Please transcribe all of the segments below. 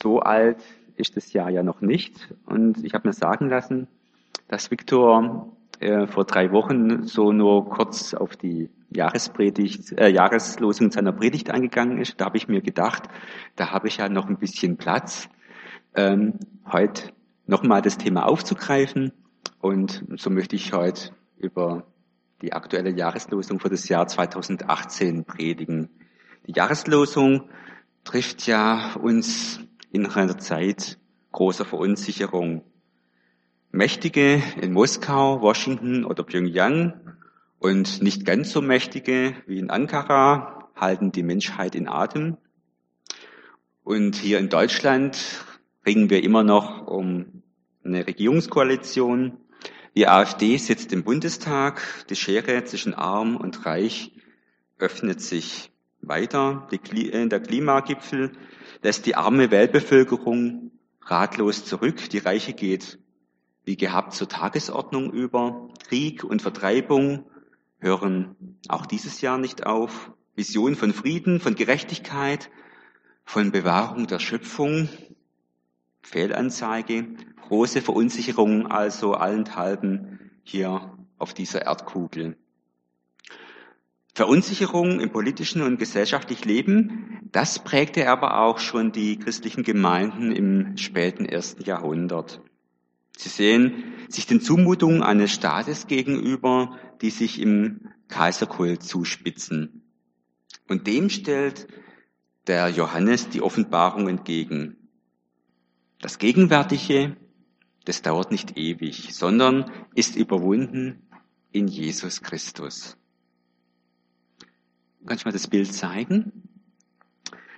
So alt ist das Jahr ja noch nicht. Und ich habe mir sagen lassen, dass Viktor äh, vor drei Wochen so nur kurz auf die Jahrespredigt, äh, Jahreslosung seiner Predigt eingegangen ist. Da habe ich mir gedacht, da habe ich ja noch ein bisschen Platz, ähm, heute nochmal das Thema aufzugreifen. Und so möchte ich heute über die aktuelle Jahreslosung für das Jahr 2018 predigen. Die Jahreslosung trifft ja uns in einer Zeit großer Verunsicherung. Mächtige in Moskau, Washington oder Pyongyang und nicht ganz so mächtige wie in Ankara halten die Menschheit in Atem. Und hier in Deutschland ringen wir immer noch um eine Regierungskoalition. Die AfD sitzt im Bundestag. Die Schere zwischen Arm und Reich öffnet sich weiter. Äh, der Klimagipfel lässt die arme Weltbevölkerung ratlos zurück. Die Reiche geht wie gehabt zur Tagesordnung über. Krieg und Vertreibung hören auch dieses Jahr nicht auf. Vision von Frieden, von Gerechtigkeit, von Bewahrung der Schöpfung, Fehlanzeige, große Verunsicherung also allenthalben hier auf dieser Erdkugel. Verunsicherung im politischen und gesellschaftlichen Leben, das prägte aber auch schon die christlichen Gemeinden im späten ersten Jahrhundert. Sie sehen sich den Zumutungen eines Staates gegenüber, die sich im Kaiserkult zuspitzen. Und dem stellt der Johannes die Offenbarung entgegen. Das Gegenwärtige, das dauert nicht ewig, sondern ist überwunden in Jesus Christus. Kann ich mal das Bild zeigen?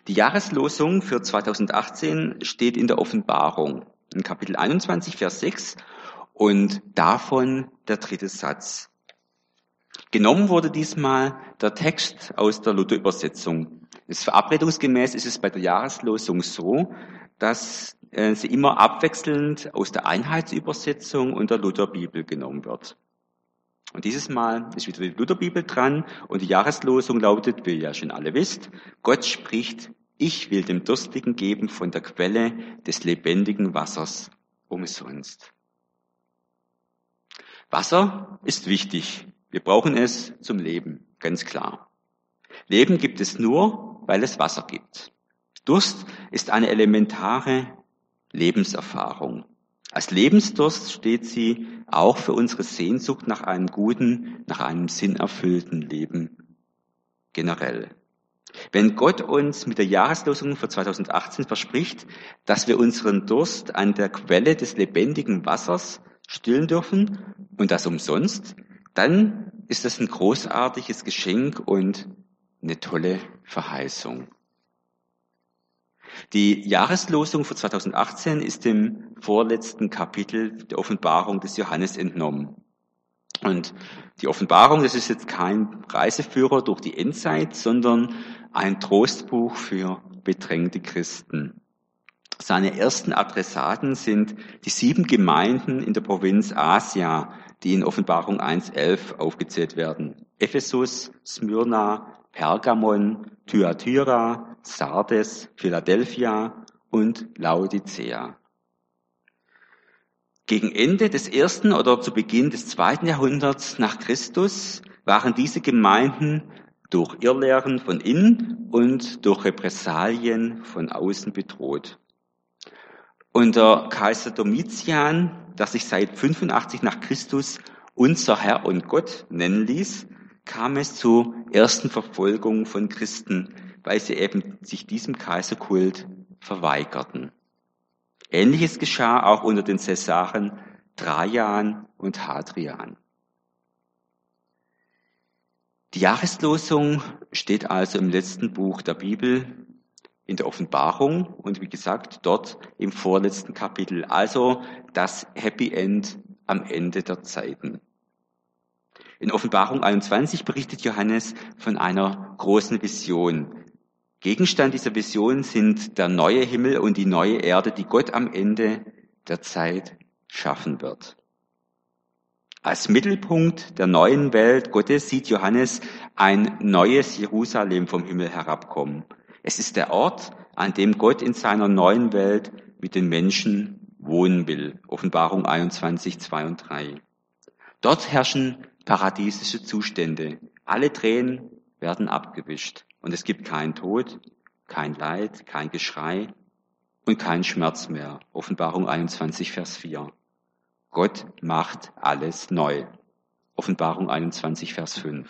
Die Jahreslosung für 2018 steht in der Offenbarung, in Kapitel 21, Vers 6 und davon der dritte Satz. Genommen wurde diesmal der Text aus der Luther-Übersetzung. Verabredungsgemäß ist es bei der Jahreslosung so, dass äh, sie immer abwechselnd aus der Einheitsübersetzung und der Lutherbibel genommen wird. Und dieses Mal ist wieder die Lutherbibel dran und die Jahreslosung lautet, wie ihr ja schon alle wisst, Gott spricht, ich will dem Durstigen geben von der Quelle des lebendigen Wassers umsonst. Wasser ist wichtig. Wir brauchen es zum Leben, ganz klar. Leben gibt es nur, weil es Wasser gibt. Durst ist eine elementare Lebenserfahrung. Als Lebensdurst steht sie auch für unsere Sehnsucht nach einem guten, nach einem sinnerfüllten Leben generell. Wenn Gott uns mit der Jahreslosung für 2018 verspricht, dass wir unseren Durst an der Quelle des lebendigen Wassers stillen dürfen und das umsonst, dann ist das ein großartiges Geschenk und eine tolle Verheißung. Die Jahreslosung für 2018 ist dem vorletzten Kapitel der Offenbarung des Johannes entnommen. Und die Offenbarung, das ist jetzt kein Reiseführer durch die Endzeit, sondern ein Trostbuch für bedrängte Christen. Seine ersten Adressaten sind die sieben Gemeinden in der Provinz Asia, die in Offenbarung 1.11 aufgezählt werden. Ephesus, Smyrna, Pergamon, Thyatira, Sardes, Philadelphia und Laodicea. Gegen Ende des ersten oder zu Beginn des zweiten Jahrhunderts nach Christus waren diese Gemeinden durch Irrlehren von innen und durch Repressalien von außen bedroht. Unter Kaiser Domitian, der sich seit 85 nach Christus unser Herr und Gott nennen ließ, kam es zu ersten Verfolgungen von Christen, weil sie eben sich diesem Kaiserkult verweigerten. Ähnliches geschah auch unter den Cäsaren Trajan und Hadrian. Die Jahreslosung steht also im letzten Buch der Bibel in der Offenbarung und wie gesagt dort im vorletzten Kapitel, also das Happy End am Ende der Zeiten. In Offenbarung 21 berichtet Johannes von einer großen Vision. Gegenstand dieser Vision sind der neue Himmel und die neue Erde, die Gott am Ende der Zeit schaffen wird. Als Mittelpunkt der neuen Welt Gottes sieht Johannes ein neues Jerusalem vom Himmel herabkommen. Es ist der Ort, an dem Gott in seiner neuen Welt mit den Menschen wohnen will. Offenbarung 21, 2 und 3. Dort herrschen paradiesische Zustände. Alle Tränen werden abgewischt. Und es gibt keinen Tod, kein Leid, kein Geschrei und kein Schmerz mehr. Offenbarung 21, Vers 4. Gott macht alles neu. Offenbarung 21, Vers 5.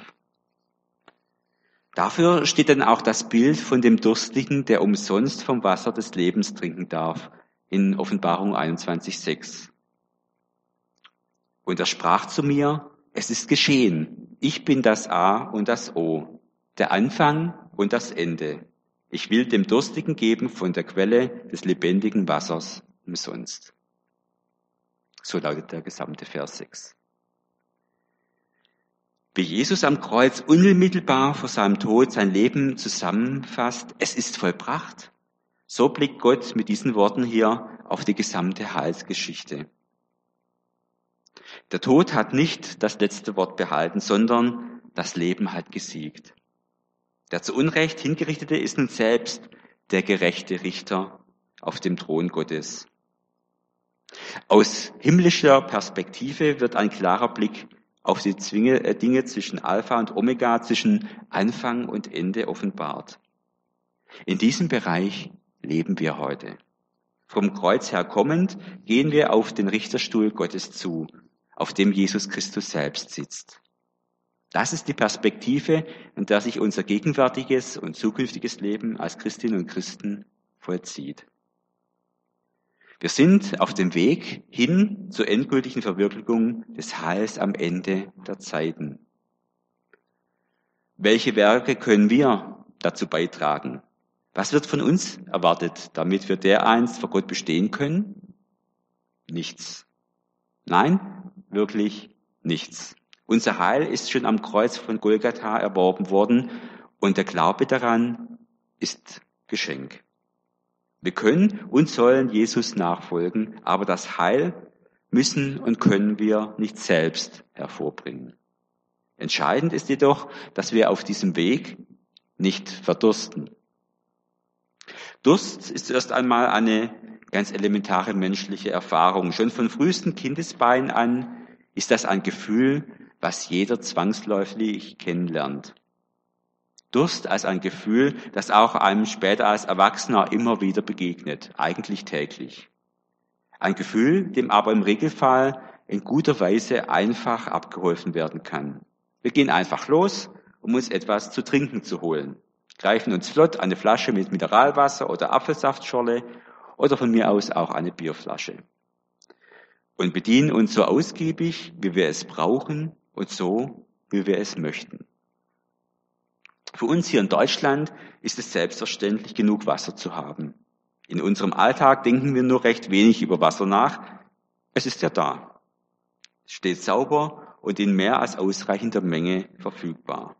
Dafür steht dann auch das Bild von dem Durstigen, der umsonst vom Wasser des Lebens trinken darf, in Offenbarung 21, 6. Und er sprach zu mir, es ist geschehen. Ich bin das A und das O, der Anfang und das Ende. Ich will dem Durstigen geben von der Quelle des lebendigen Wassers umsonst. So lautet der gesamte Vers 6. Wie Jesus am Kreuz unmittelbar vor seinem Tod sein Leben zusammenfasst, es ist vollbracht, so blickt Gott mit diesen Worten hier auf die gesamte Heilsgeschichte. Der Tod hat nicht das letzte Wort behalten, sondern das Leben hat gesiegt. Der zu Unrecht hingerichtete ist nun selbst der gerechte Richter auf dem Thron Gottes. Aus himmlischer Perspektive wird ein klarer Blick auf die äh, Dinge zwischen Alpha und Omega, zwischen Anfang und Ende offenbart. In diesem Bereich leben wir heute. Vom Kreuz her kommend gehen wir auf den Richterstuhl Gottes zu, auf dem Jesus Christus selbst sitzt. Das ist die Perspektive, in der sich unser gegenwärtiges und zukünftiges Leben als Christinnen und Christen vollzieht. Wir sind auf dem Weg hin zur endgültigen Verwirklichung des Heils am Ende der Zeiten. Welche Werke können wir dazu beitragen? Was wird von uns erwartet, damit wir dereinst vor Gott bestehen können? Nichts. Nein, wirklich nichts. Unser Heil ist schon am Kreuz von Golgatha erworben worden und der Glaube daran ist Geschenk. Wir können und sollen Jesus nachfolgen, aber das Heil müssen und können wir nicht selbst hervorbringen. Entscheidend ist jedoch, dass wir auf diesem Weg nicht verdursten. Durst ist erst einmal eine ganz elementare menschliche Erfahrung. Schon von frühesten Kindesbeinen an ist das ein Gefühl, was jeder zwangsläufig kennenlernt. Durst als ein Gefühl, das auch einem später als Erwachsener immer wieder begegnet, eigentlich täglich. Ein Gefühl, dem aber im Regelfall in guter Weise einfach abgeholfen werden kann. Wir gehen einfach los, um uns etwas zu trinken zu holen, greifen uns flott eine Flasche mit Mineralwasser oder Apfelsaftschorle oder von mir aus auch eine Bierflasche und bedienen uns so ausgiebig, wie wir es brauchen und so, wie wir es möchten. Für uns hier in Deutschland ist es selbstverständlich, genug Wasser zu haben. In unserem Alltag denken wir nur recht wenig über Wasser nach. Es ist ja da. Es steht sauber und in mehr als ausreichender Menge verfügbar.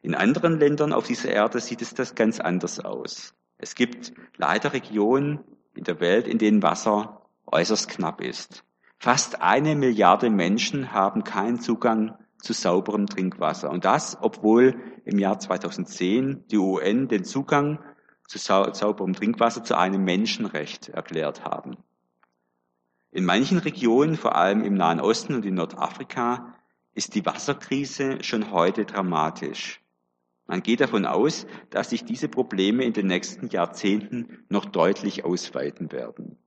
In anderen Ländern auf dieser Erde sieht es das ganz anders aus. Es gibt leider Regionen in der Welt, in denen Wasser äußerst knapp ist. Fast eine Milliarde Menschen haben keinen Zugang zu sauberem Trinkwasser. Und das, obwohl im Jahr 2010 die UN den Zugang zu sauberem Trinkwasser zu einem Menschenrecht erklärt haben. In manchen Regionen, vor allem im Nahen Osten und in Nordafrika, ist die Wasserkrise schon heute dramatisch. Man geht davon aus, dass sich diese Probleme in den nächsten Jahrzehnten noch deutlich ausweiten werden.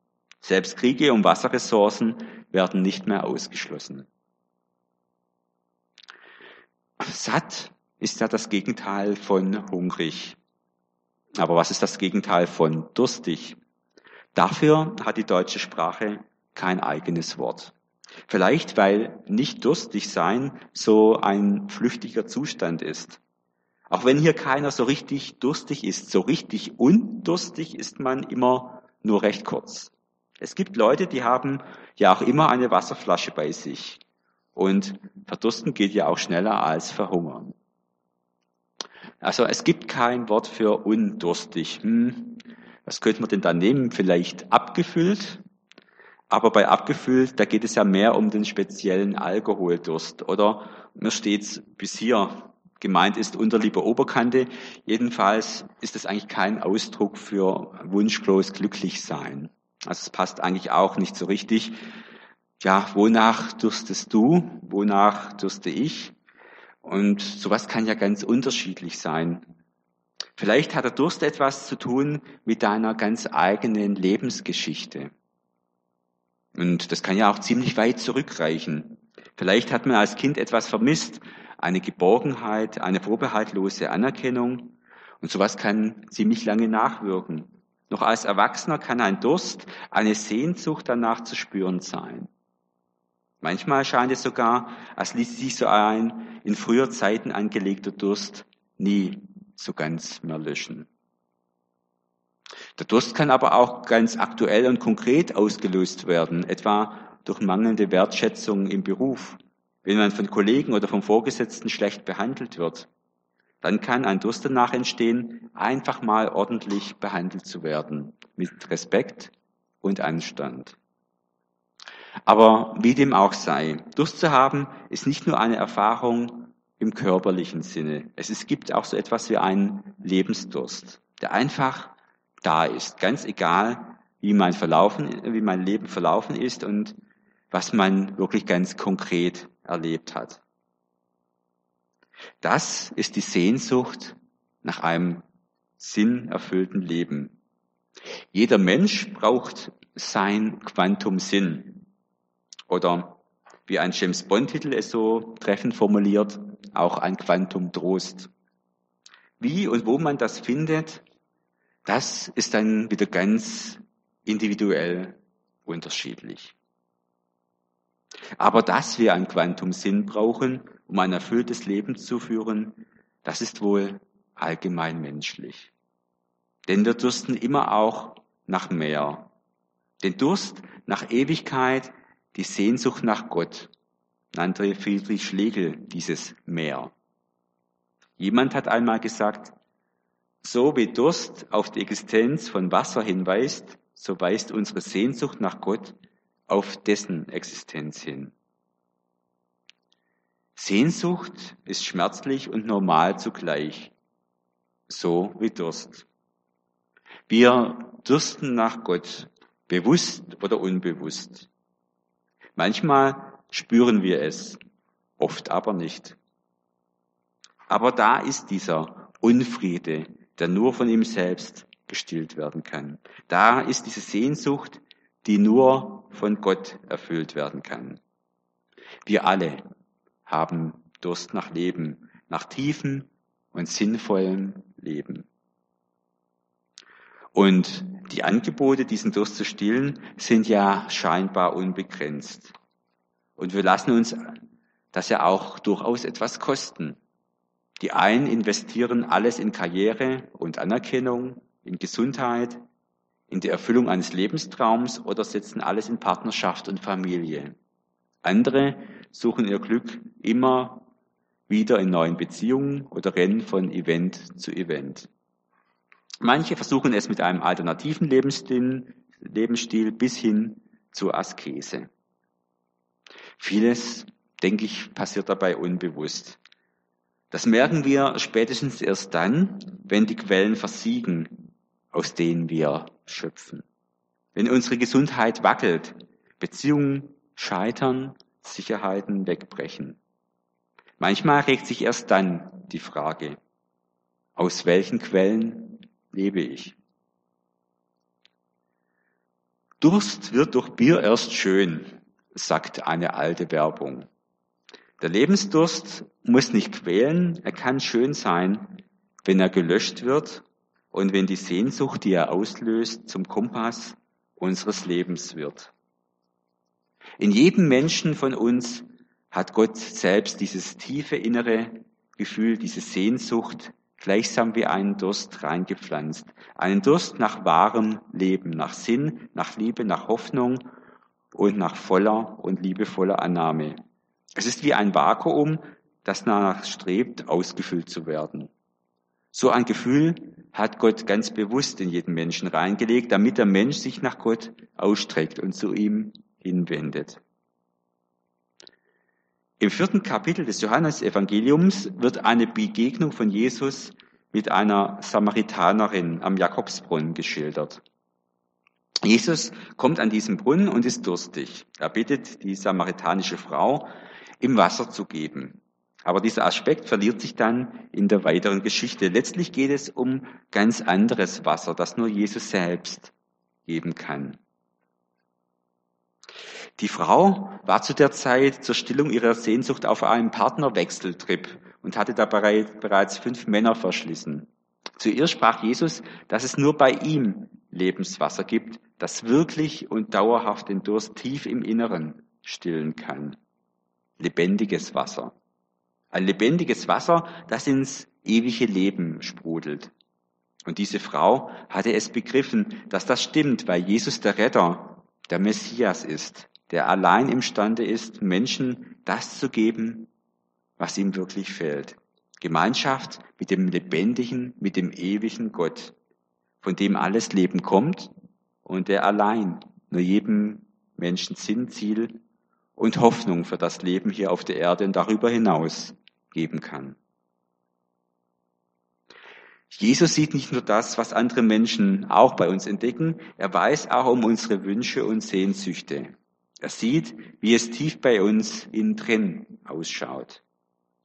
Selbst Kriege um Wasserressourcen werden nicht mehr ausgeschlossen. Satt ist ja das Gegenteil von hungrig. Aber was ist das Gegenteil von durstig? Dafür hat die deutsche Sprache kein eigenes Wort. Vielleicht weil nicht durstig sein so ein flüchtiger Zustand ist. Auch wenn hier keiner so richtig durstig ist, so richtig undurstig ist man immer nur recht kurz. Es gibt Leute, die haben ja auch immer eine Wasserflasche bei sich. Und verdursten geht ja auch schneller als verhungern. Also es gibt kein Wort für undurstig. Hm, was könnte man denn da nehmen? Vielleicht abgefüllt? Aber bei abgefüllt, da geht es ja mehr um den speziellen Alkoholdurst. Oder mir steht's bis hier gemeint ist Unterliebe Oberkante. Jedenfalls ist es eigentlich kein Ausdruck für wunschlos glücklich sein. Also es passt eigentlich auch nicht so richtig. Ja, wonach dürstest du? Wonach dürste ich? Und sowas kann ja ganz unterschiedlich sein. Vielleicht hat der Durst etwas zu tun mit deiner ganz eigenen Lebensgeschichte. Und das kann ja auch ziemlich weit zurückreichen. Vielleicht hat man als Kind etwas vermisst, eine Geborgenheit, eine vorbehaltlose Anerkennung. Und sowas kann ziemlich lange nachwirken. Noch als Erwachsener kann ein Durst, eine Sehnsucht danach zu spüren sein. Manchmal scheint es sogar, als ließ sich so ein in früher Zeiten angelegter Durst nie so ganz mehr löschen. Der Durst kann aber auch ganz aktuell und konkret ausgelöst werden, etwa durch mangelnde Wertschätzung im Beruf. Wenn man von Kollegen oder vom Vorgesetzten schlecht behandelt wird, dann kann ein Durst danach entstehen, einfach mal ordentlich behandelt zu werden, mit Respekt und Anstand. Aber wie dem auch sei, Durst zu haben ist nicht nur eine Erfahrung im körperlichen Sinne. Es, gibt auch so etwas wie einen Lebensdurst, der einfach da ist, ganz egal, wie mein Verlaufen, wie mein Leben verlaufen ist und was man wirklich ganz konkret erlebt hat. Das ist die Sehnsucht nach einem sinnerfüllten Leben. Jeder Mensch braucht sein Quantum Sinn. Oder wie ein James Bond-Titel es so treffend formuliert, auch ein Quantum Trost. Wie und wo man das findet, das ist dann wieder ganz individuell unterschiedlich. Aber dass wir ein Quantum Sinn brauchen, um ein erfülltes Leben zu führen, das ist wohl allgemein menschlich. Denn wir dürsten immer auch nach mehr. Den Durst nach Ewigkeit, die Sehnsucht nach Gott, nannte Friedrich Schlegel dieses Meer. Jemand hat einmal gesagt, so wie Durst auf die Existenz von Wasser hinweist, so weist unsere Sehnsucht nach Gott auf dessen Existenz hin. Sehnsucht ist schmerzlich und normal zugleich, so wie Durst. Wir dürsten nach Gott, bewusst oder unbewusst. Manchmal spüren wir es, oft aber nicht. Aber da ist dieser Unfriede, der nur von ihm selbst gestillt werden kann. Da ist diese Sehnsucht, die nur von Gott erfüllt werden kann. Wir alle haben Durst nach Leben, nach tiefen und sinnvollem Leben. Und die Angebote, diesen Durst zu stillen, sind ja scheinbar unbegrenzt. Und wir lassen uns das ja auch durchaus etwas kosten. Die einen investieren alles in Karriere und Anerkennung, in Gesundheit, in die Erfüllung eines Lebenstraums oder setzen alles in Partnerschaft und Familie. Andere suchen ihr Glück immer wieder in neuen Beziehungen oder rennen von Event zu Event. Manche versuchen es mit einem alternativen Lebensstil, Lebensstil bis hin zur Askese. Vieles, denke ich, passiert dabei unbewusst. Das merken wir spätestens erst dann, wenn die Quellen versiegen, aus denen wir schöpfen. Wenn unsere Gesundheit wackelt, Beziehungen scheitern, Sicherheiten wegbrechen. Manchmal regt sich erst dann die Frage, aus welchen Quellen lebe ich? Durst wird durch Bier erst schön, sagt eine alte Werbung. Der Lebensdurst muss nicht quälen, er kann schön sein, wenn er gelöscht wird und wenn die Sehnsucht, die er auslöst, zum Kompass unseres Lebens wird. In jedem Menschen von uns hat Gott selbst dieses tiefe innere Gefühl, diese Sehnsucht, gleichsam wie einen Durst reingepflanzt. Einen Durst nach wahrem Leben, nach Sinn, nach Liebe, nach Hoffnung und nach voller und liebevoller Annahme. Es ist wie ein Vakuum, das danach strebt, ausgefüllt zu werden. So ein Gefühl hat Gott ganz bewusst in jeden Menschen reingelegt, damit der Mensch sich nach Gott ausstreckt und zu ihm hinwendet. Im vierten Kapitel des Johannesevangeliums wird eine Begegnung von Jesus mit einer Samaritanerin am Jakobsbrunnen geschildert. Jesus kommt an diesen Brunnen und ist durstig. Er bittet die samaritanische Frau, ihm Wasser zu geben. Aber dieser Aspekt verliert sich dann in der weiteren Geschichte. Letztlich geht es um ganz anderes Wasser, das nur Jesus selbst geben kann. Die Frau war zu der Zeit zur Stillung ihrer Sehnsucht auf einem Partnerwechseltrip und hatte dabei bereits fünf Männer verschlissen. Zu ihr sprach Jesus, dass es nur bei ihm Lebenswasser gibt, das wirklich und dauerhaft den Durst tief im Inneren stillen kann. Lebendiges Wasser. Ein lebendiges Wasser, das ins ewige Leben sprudelt. Und diese Frau hatte es begriffen, dass das stimmt, weil Jesus der Retter, der Messias ist, der allein imstande ist, Menschen das zu geben, was ihm wirklich fehlt. Gemeinschaft mit dem lebendigen, mit dem ewigen Gott, von dem alles Leben kommt und der allein nur jedem Menschen Sinn, Ziel und Hoffnung für das Leben hier auf der Erde und darüber hinaus geben kann. Jesus sieht nicht nur das, was andere Menschen auch bei uns entdecken, er weiß auch um unsere Wünsche und Sehnsüchte. Er sieht, wie es tief bei uns innen drin ausschaut.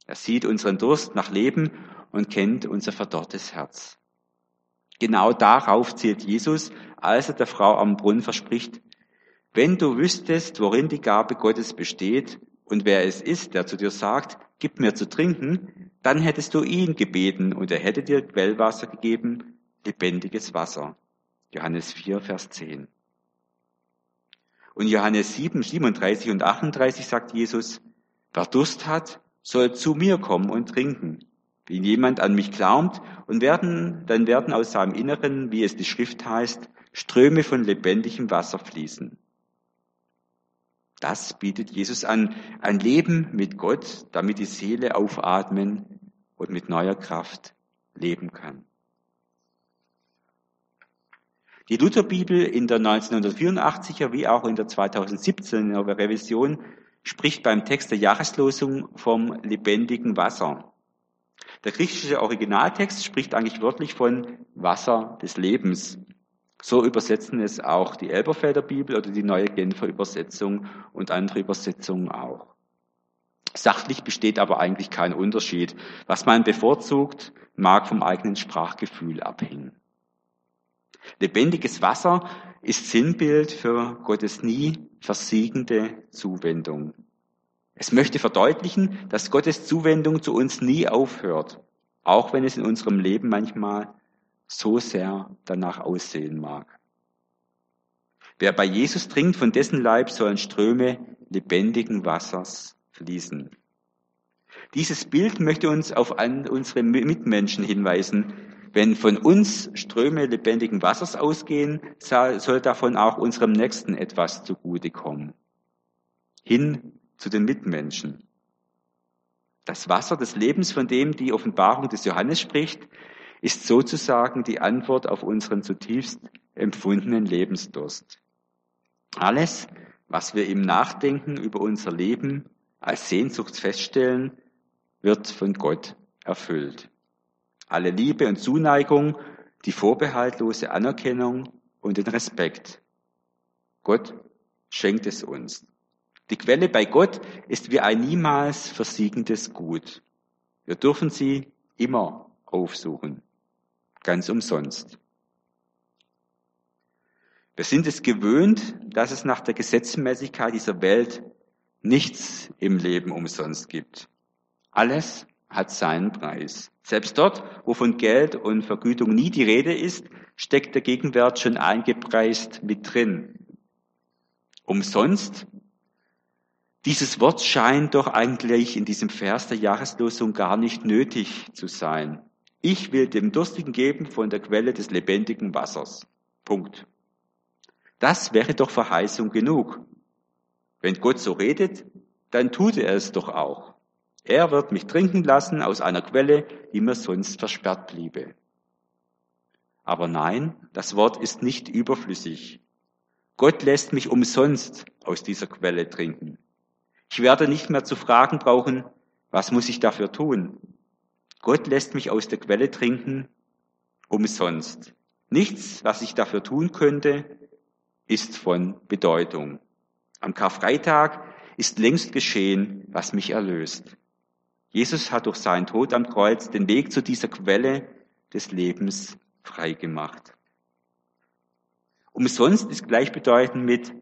Er sieht unseren Durst nach Leben und kennt unser verdorrtes Herz. Genau darauf zielt Jesus, als er der Frau am Brunnen verspricht, wenn du wüsstest, worin die Gabe Gottes besteht und wer es ist, der zu dir sagt, gib mir zu trinken, dann hättest du ihn gebeten und er hätte dir Quellwasser gegeben, lebendiges Wasser. Johannes 4, Vers 10. Und Johannes 7, 37 und 38 sagt Jesus, wer Durst hat, soll zu mir kommen und trinken. Wenn jemand an mich glaubt und werden, dann werden aus seinem Inneren, wie es die Schrift heißt, Ströme von lebendigem Wasser fließen. Das bietet Jesus an, ein Leben mit Gott, damit die Seele aufatmen und mit neuer Kraft leben kann. Die Lutherbibel in der 1984er wie auch in der 2017er Revision spricht beim Text der Jahreslosung vom lebendigen Wasser. Der griechische Originaltext spricht eigentlich wörtlich von Wasser des Lebens. So übersetzen es auch die Elberfelder Bibel oder die neue Genfer Übersetzung und andere Übersetzungen auch. Sachlich besteht aber eigentlich kein Unterschied. Was man bevorzugt, mag vom eigenen Sprachgefühl abhängen. Lebendiges Wasser ist Sinnbild für Gottes nie versiegende Zuwendung. Es möchte verdeutlichen, dass Gottes Zuwendung zu uns nie aufhört, auch wenn es in unserem Leben manchmal so sehr danach aussehen mag. Wer bei Jesus trinkt, von dessen Leib sollen Ströme lebendigen Wassers fließen. Dieses Bild möchte uns auf unsere Mitmenschen hinweisen. Wenn von uns Ströme lebendigen Wassers ausgehen, soll davon auch unserem Nächsten etwas zugutekommen. Hin zu den Mitmenschen. Das Wasser des Lebens, von dem die Offenbarung des Johannes spricht, ist sozusagen die Antwort auf unseren zutiefst empfundenen Lebensdurst. Alles, was wir im Nachdenken über unser Leben als Sehnsucht feststellen, wird von Gott erfüllt. Alle Liebe und Zuneigung, die vorbehaltlose Anerkennung und den Respekt. Gott schenkt es uns. Die Quelle bei Gott ist wie ein niemals versiegendes Gut. Wir dürfen sie immer aufsuchen ganz umsonst. Wir sind es gewöhnt, dass es nach der Gesetzmäßigkeit dieser Welt nichts im Leben umsonst gibt. Alles hat seinen Preis. Selbst dort, wo von Geld und Vergütung nie die Rede ist, steckt der Gegenwert schon eingepreist mit drin. Umsonst? Dieses Wort scheint doch eigentlich in diesem Vers der Jahreslosung gar nicht nötig zu sein. Ich will dem Durstigen geben von der Quelle des lebendigen Wassers. Punkt. Das wäre doch Verheißung genug. Wenn Gott so redet, dann tut er es doch auch. Er wird mich trinken lassen aus einer Quelle, die mir sonst versperrt bliebe. Aber nein, das Wort ist nicht überflüssig. Gott lässt mich umsonst aus dieser Quelle trinken. Ich werde nicht mehr zu fragen brauchen, was muss ich dafür tun? Gott lässt mich aus der Quelle trinken, umsonst. Nichts, was ich dafür tun könnte, ist von Bedeutung. Am Karfreitag ist längst geschehen, was mich erlöst. Jesus hat durch seinen Tod am Kreuz den Weg zu dieser Quelle des Lebens freigemacht. Umsonst ist gleichbedeutend mit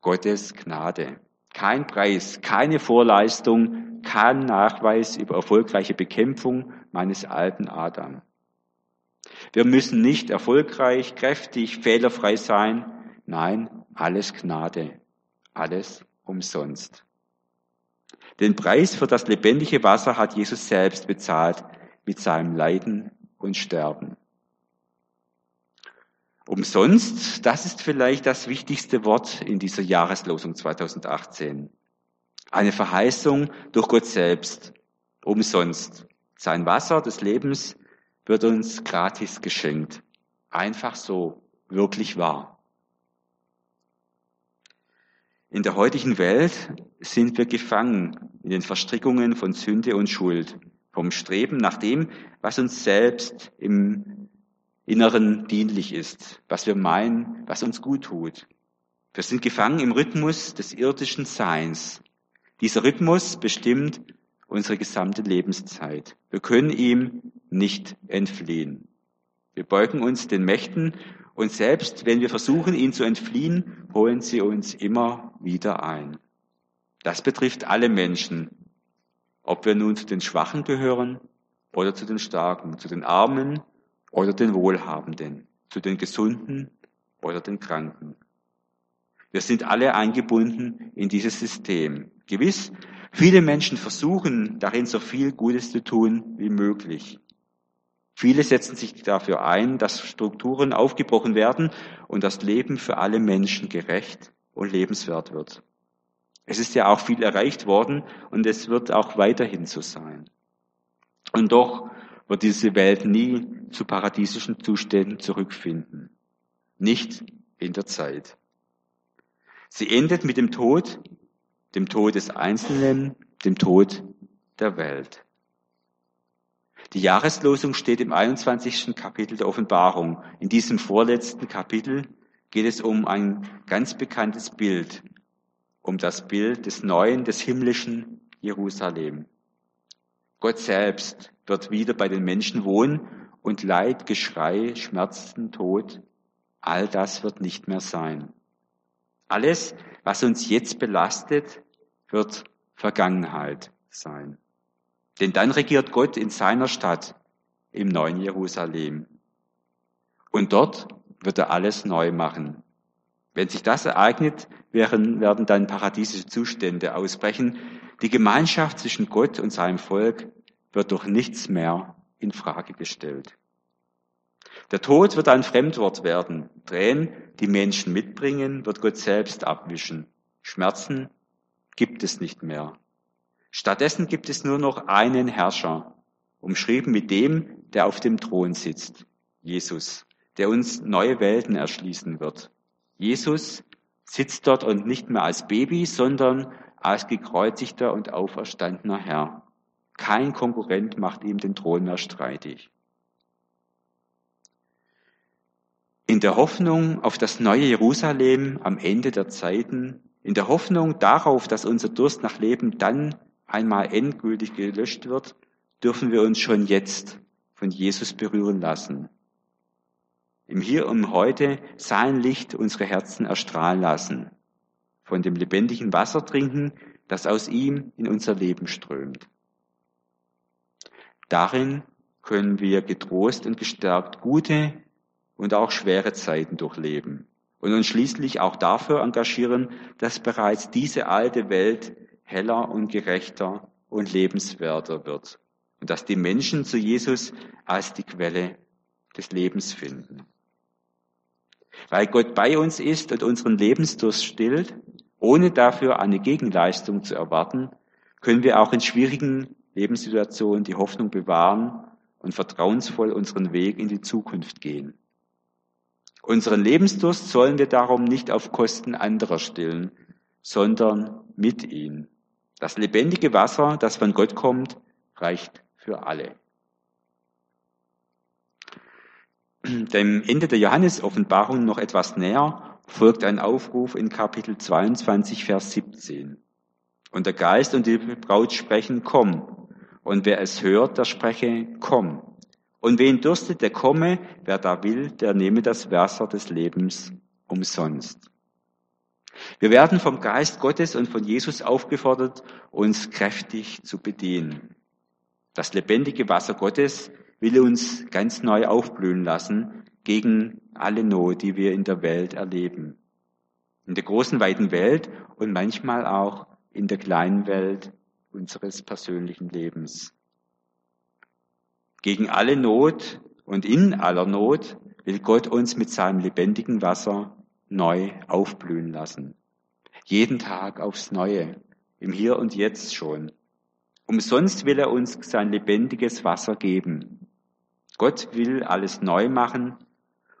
Gottes Gnade. Kein Preis, keine Vorleistung, kein Nachweis über erfolgreiche Bekämpfung meines alten Adam. Wir müssen nicht erfolgreich, kräftig, fehlerfrei sein. Nein, alles Gnade, alles umsonst. Den Preis für das lebendige Wasser hat Jesus selbst bezahlt mit seinem Leiden und Sterben. Umsonst, das ist vielleicht das wichtigste Wort in dieser Jahreslosung 2018. Eine Verheißung durch Gott selbst. Umsonst. Sein Wasser des Lebens wird uns gratis geschenkt. Einfach so, wirklich wahr. In der heutigen Welt sind wir gefangen in den Verstrickungen von Sünde und Schuld, vom Streben nach dem, was uns selbst im Inneren dienlich ist, was wir meinen, was uns gut tut. Wir sind gefangen im Rhythmus des irdischen Seins. Dieser Rhythmus bestimmt unsere gesamte Lebenszeit. Wir können ihm nicht entfliehen. Wir beugen uns den Mächten und selbst wenn wir versuchen, ihn zu entfliehen, holen sie uns immer wieder ein. Das betrifft alle Menschen, ob wir nun zu den Schwachen gehören oder zu den Starken, zu den Armen oder den Wohlhabenden, zu den Gesunden oder den Kranken. Wir sind alle eingebunden in dieses System. Gewiss, viele Menschen versuchen darin so viel Gutes zu tun wie möglich. Viele setzen sich dafür ein, dass Strukturen aufgebrochen werden und das Leben für alle Menschen gerecht und lebenswert wird. Es ist ja auch viel erreicht worden und es wird auch weiterhin so sein. Und doch wird diese Welt nie zu paradiesischen Zuständen zurückfinden. Nicht in der Zeit. Sie endet mit dem Tod, dem Tod des Einzelnen, dem Tod der Welt. Die Jahreslosung steht im 21. Kapitel der Offenbarung. In diesem vorletzten Kapitel geht es um ein ganz bekanntes Bild, um das Bild des neuen, des himmlischen Jerusalem. Gott selbst wird wieder bei den Menschen wohnen und Leid, Geschrei, Schmerzen, Tod, all das wird nicht mehr sein. Alles, was uns jetzt belastet, wird Vergangenheit sein. Denn dann regiert Gott in seiner Stadt, im neuen Jerusalem. Und dort wird er alles neu machen. Wenn sich das ereignet, werden, werden dann paradiesische Zustände ausbrechen. Die Gemeinschaft zwischen Gott und seinem Volk wird durch nichts mehr in Frage gestellt. Der Tod wird ein Fremdwort werden. Tränen, die Menschen mitbringen, wird Gott selbst abwischen. Schmerzen gibt es nicht mehr. Stattdessen gibt es nur noch einen Herrscher, umschrieben mit dem, der auf dem Thron sitzt, Jesus, der uns neue Welten erschließen wird. Jesus sitzt dort und nicht mehr als Baby, sondern als gekreuzigter und auferstandener Herr. Kein Konkurrent macht ihm den Thron mehr streitig. In der Hoffnung auf das neue Jerusalem am Ende der Zeiten, in der Hoffnung darauf, dass unser Durst nach Leben dann einmal endgültig gelöscht wird, dürfen wir uns schon jetzt von Jesus berühren lassen. Im Hier und Heute sein Licht unsere Herzen erstrahlen lassen, von dem lebendigen Wasser trinken, das aus ihm in unser Leben strömt. Darin können wir getrost und gestärkt gute und auch schwere Zeiten durchleben und uns schließlich auch dafür engagieren, dass bereits diese alte Welt heller und gerechter und lebenswerter wird und dass die Menschen zu Jesus als die Quelle des Lebens finden. Weil Gott bei uns ist und unseren Lebensdurst stillt, ohne dafür eine Gegenleistung zu erwarten, können wir auch in schwierigen Lebenssituationen die Hoffnung bewahren und vertrauensvoll unseren Weg in die Zukunft gehen. Unseren Lebensdurst sollen wir darum nicht auf Kosten anderer stillen, sondern mit ihnen. Das lebendige Wasser, das von Gott kommt, reicht für alle. Dem Ende der Johannes-Offenbarung noch etwas näher folgt ein Aufruf in Kapitel 22, Vers 17. Und der Geist und die Braut sprechen, komm. Und wer es hört, der spreche, komm. Und wen durstet, der komme. Wer da will, der nehme das Wasser des Lebens umsonst. Wir werden vom Geist Gottes und von Jesus aufgefordert, uns kräftig zu bedienen. Das lebendige Wasser Gottes will uns ganz neu aufblühen lassen gegen alle Not, die wir in der Welt erleben. In der großen, weiten Welt und manchmal auch in der kleinen Welt unseres persönlichen Lebens. Gegen alle Not und in aller Not will Gott uns mit seinem lebendigen Wasser neu aufblühen lassen. Jeden Tag aufs Neue, im Hier und Jetzt schon. Umsonst will er uns sein lebendiges Wasser geben. Gott will alles neu machen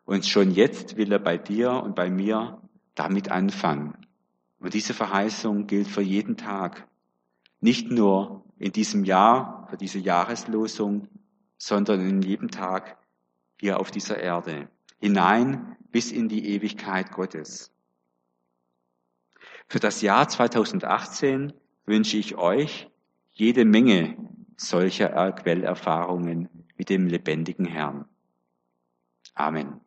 und schon jetzt will er bei dir und bei mir damit anfangen. Und diese Verheißung gilt für jeden Tag. Nicht nur in diesem Jahr, für diese Jahreslosung, sondern in jedem Tag hier auf dieser Erde. Hinein bis in die Ewigkeit Gottes. Für das Jahr 2018 wünsche ich euch jede Menge solcher Quellerfahrungen mit dem lebendigen Herrn. Amen.